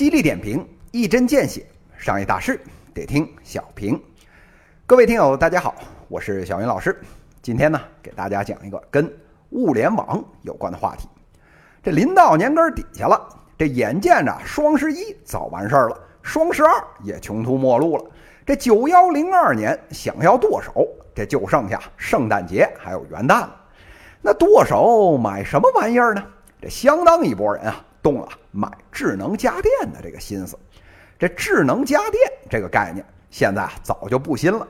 犀利点评，一针见血，商业大事得听小平。各位听友，大家好，我是小云老师。今天呢，给大家讲一个跟物联网有关的话题。这临到年根底下了，这眼见着双十一早完事儿了，双十二也穷途末路了。这九幺零二年想要剁手，这就剩下圣诞节还有元旦了。那剁手买什么玩意儿呢？这相当一拨人啊。动了买智能家电的这个心思，这智能家电这个概念现在啊早就不新了。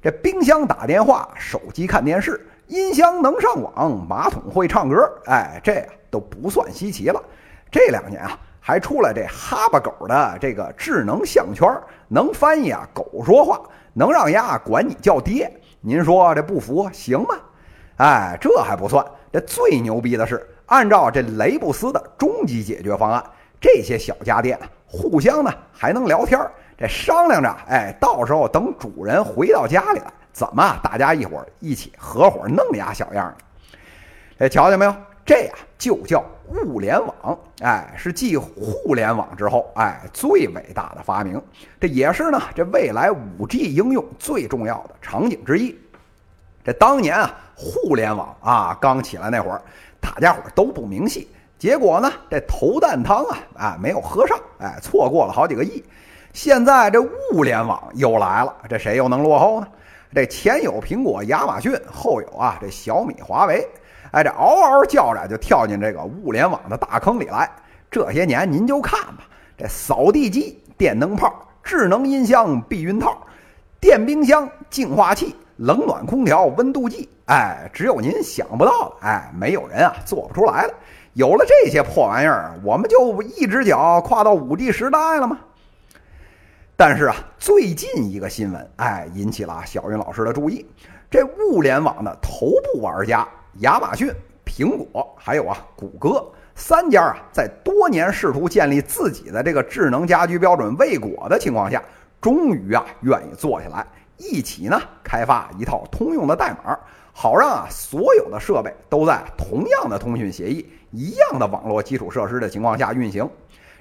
这冰箱打电话，手机看电视，音箱能上网，马桶会唱歌，哎，这都不算稀奇了。这两年啊，还出了这哈巴狗的这个智能项圈，能翻译啊狗说话，能让丫管你叫爹。您说这不服行吗？哎，这还不算，这最牛逼的是。按照这雷布斯的终极解决方案，这些小家电，互相呢还能聊天儿，这商量着，哎，到时候等主人回到家里了，怎么大家一会儿一起合伙弄俩小样儿？哎，瞧见没有？这呀就叫物联网，哎，是继互联网之后，哎，最伟大的发明，这也是呢这未来五 G 应用最重要的场景之一。这当年啊，互联网啊刚起来那会儿。大家伙都不明细，结果呢，这头啖汤啊，啊没有喝上，哎，错过了好几个亿。现在这物联网又来了，这谁又能落后呢？这前有苹果、亚马逊，后有啊这小米、华为，哎，这嗷嗷叫着就跳进这个物联网的大坑里来。这些年您就看吧，这扫地机、电灯泡、智能音箱、避孕套、电冰箱、净化器。冷暖空调、温度计，哎，只有您想不到的，哎，没有人啊做不出来的。有了这些破玩意儿，我们就一只脚跨到五 G 时代了吗？但是啊，最近一个新闻，哎，引起了小云老师的注意。这物联网的头部玩家亚马逊、苹果，还有啊谷歌三家啊，在多年试图建立自己的这个智能家居标准未果的情况下，终于啊愿意坐下来。一起呢开发一套通用的代码，好让啊所有的设备都在同样的通讯协议、一样的网络基础设施的情况下运行。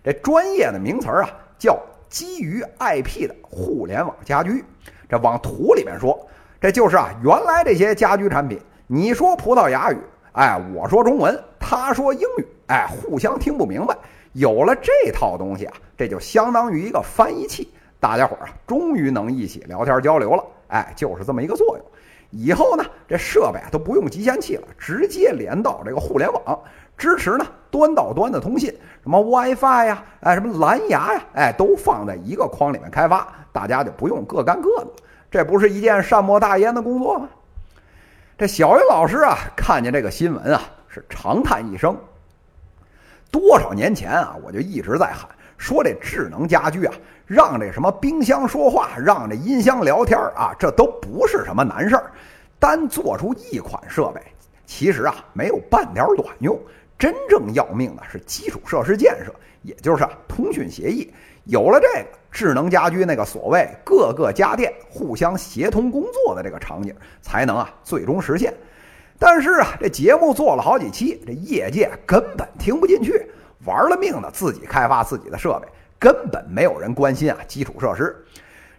这专业的名词儿啊叫基于 IP 的互联网家居。这往图里面说，这就是啊原来这些家居产品，你说葡萄牙语，哎，我说中文，他说英语，哎，互相听不明白。有了这套东西啊，这就相当于一个翻译器。大家伙儿啊，终于能一起聊天交流了，哎，就是这么一个作用。以后呢，这设备啊都不用集线器了，直接连到这个互联网，支持呢端到端的通信，什么 WiFi 呀，哎，什么蓝牙呀，哎，都放在一个框里面开发，大家就不用各干各的，这不是一件善莫大焉的工作吗？这小云老师啊，看见这个新闻啊，是长叹一声。多少年前啊，我就一直在喊。说这智能家居啊，让这什么冰箱说话，让这音箱聊天啊，这都不是什么难事儿。单做出一款设备，其实啊没有半点卵用。真正要命的是基础设施建设，也就是啊通讯协议。有了这个智能家居，那个所谓各个家电互相协同工作的这个场景，才能啊最终实现。但是啊，这节目做了好几期，这业界根本听不进去。玩了命的自己开发自己的设备，根本没有人关心啊基础设施。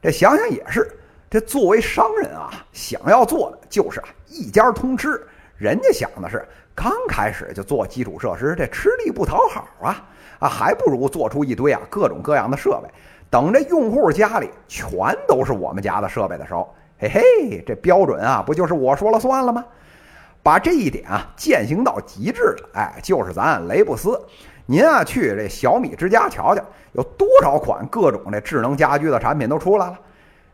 这想想也是，这作为商人啊，想要做的就是啊一家通吃。人家想的是刚开始就做基础设施，这吃力不讨好啊啊，还不如做出一堆啊各种各样的设备，等这用户家里全都是我们家的设备的时候，嘿嘿，这标准啊不就是我说了算了吗？把这一点啊践行到极致的，哎，就是咱雷布斯。您啊，去这小米之家瞧瞧，有多少款各种这智能家居的产品都出来了。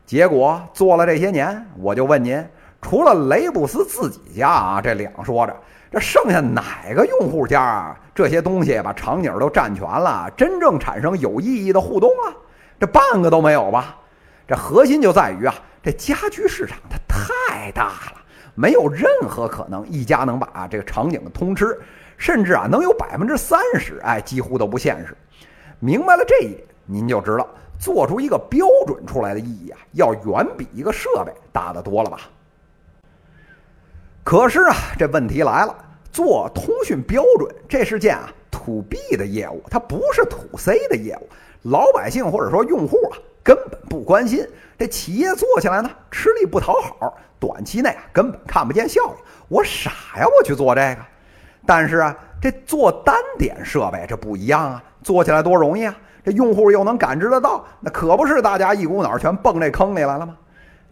结果做了这些年，我就问您，除了雷布斯自己家啊，这两说着，这剩下哪个用户家啊这些东西把场景都占全了，真正产生有意义的互动啊？这半个都没有吧？这核心就在于啊，这家居市场它太大了，没有任何可能一家能把这个场景通吃。甚至啊，能有百分之三十，哎，几乎都不现实。明白了这一点，您就知道做出一个标准出来的意义啊，要远比一个设备大得多了吧？可是啊，这问题来了，做通讯标准这是件啊 to B 的业务，它不是 to C 的业务。老百姓或者说用户啊，根本不关心。这企业做起来呢，吃力不讨好，短期内啊根本看不见效益。我傻呀，我去做这个。但是啊，这做单点设备这不一样啊，做起来多容易啊！这用户又能感知得到，那可不是大家一股脑全蹦这坑里来了吗？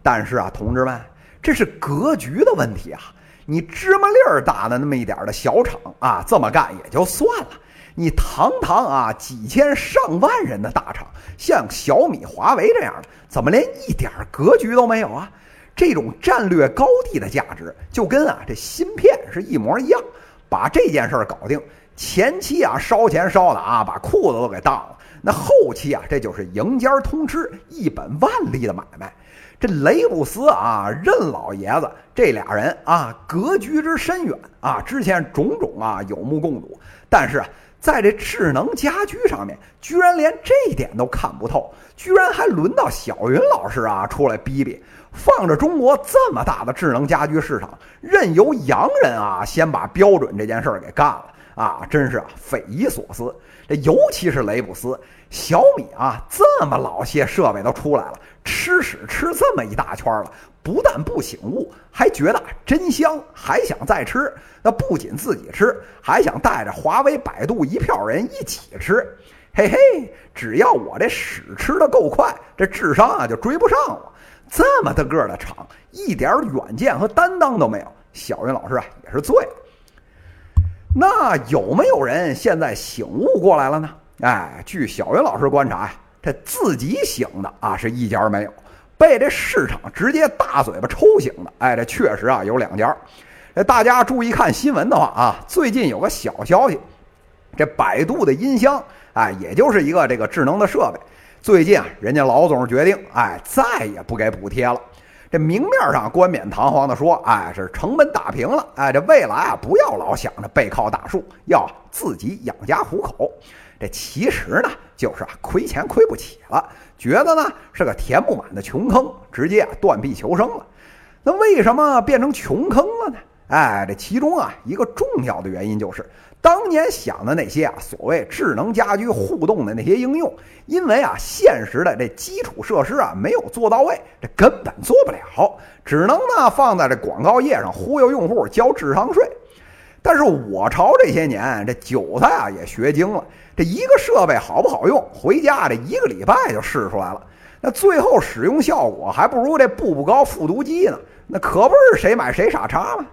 但是啊，同志们，这是格局的问题啊！你芝麻粒儿大的那么一点的小厂啊，这么干也就算了。你堂堂啊几千上万人的大厂，像小米、华为这样的，怎么连一点格局都没有啊？这种战略高地的价值，就跟啊这芯片是一模一样。把这件事儿搞定，前期啊烧钱烧的啊把裤子都给当了，那后期啊这就是赢家通吃，一本万利的买卖。这雷布斯啊任老爷子这俩人啊格局之深远啊，之前种种啊有目共睹，但是啊。在这智能家居上面，居然连这点都看不透，居然还轮到小云老师啊出来逼逼，放着中国这么大的智能家居市场，任由洋人啊先把标准这件事儿给干了啊，真是啊匪夷所思。这尤其是雷布斯、小米啊，这么老些设备都出来了，吃屎吃这么一大圈了。不但不醒悟，还觉得真香，还想再吃。那不仅自己吃，还想带着华为、百度一票人一起吃。嘿嘿，只要我这屎吃的够快，这智商啊就追不上我。这么大个的厂，一点远见和担当都没有。小云老师啊，也是醉了。那有没有人现在醒悟过来了呢？哎，据小云老师观察呀，这自己醒的啊是一家没有。被这市场直接大嘴巴抽醒的，哎，这确实啊有两家。这大家注意看新闻的话啊，最近有个小消息，这百度的音箱，哎，也就是一个这个智能的设备，最近啊，人家老总决定，哎，再也不给补贴了。这明面上冠冕堂皇的说，哎，是成本打平了，哎，这未来啊，不要老想着背靠大树，要自己养家糊口。这其实呢，就是啊，亏钱亏不起了。觉得呢是个填不满的穷坑，直接啊断臂求生了。那为什么变成穷坑了呢？哎，这其中啊一个重要的原因就是，当年想的那些啊所谓智能家居互动的那些应用，因为啊现实的这基础设施啊没有做到位，这根本做不了，只能呢放在这广告页上忽悠用户交智商税。但是我朝这些年，这韭菜啊也学精了。这一个设备好不好用，回家这一个礼拜就试出来了。那最后使用效果还不如这步步高复读机呢。那可不是谁买谁傻叉吗？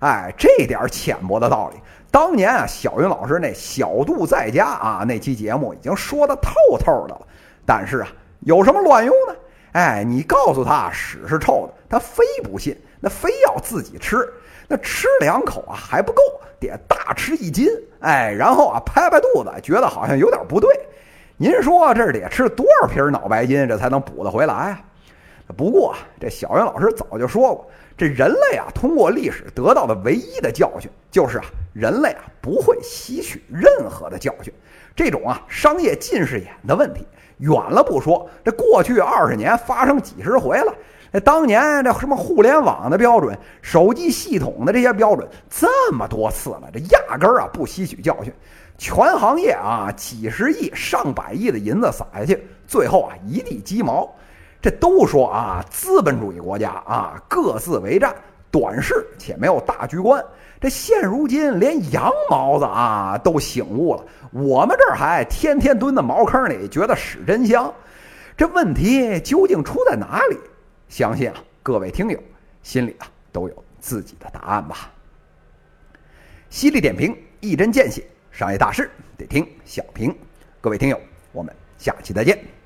哎，这点浅薄的道理，当年啊小云老师那小度在家啊那期节目已经说的透透的了。但是啊，有什么卵用呢？哎，你告诉他屎是臭的，他非不信，那非要自己吃。那吃两口啊还不够，得大吃一斤，哎，然后啊拍拍肚子，觉得好像有点不对。您说这得吃多少瓶脑白金，这才能补得回来啊？不过这小袁老师早就说过，这人类啊通过历史得到的唯一的教训，就是啊人类啊不会吸取任何的教训。这种啊商业近视眼的问题，远了不说，这过去二十年发生几十回了。那当年这什么互联网的标准、手机系统的这些标准这么多次了，这压根儿啊不吸取教训，全行业啊几十亿、上百亿的银子撒下去，最后啊一地鸡毛。这都说啊资本主义国家啊各自为战，短视且没有大局观。这现如今连羊毛子啊都醒悟了，我们这儿还天天蹲在茅坑里，觉得屎真香。这问题究竟出在哪里？相信啊，各位听友心里啊都有自己的答案吧。犀利点评，一针见血，商业大事得听小平。各位听友，我们下期再见。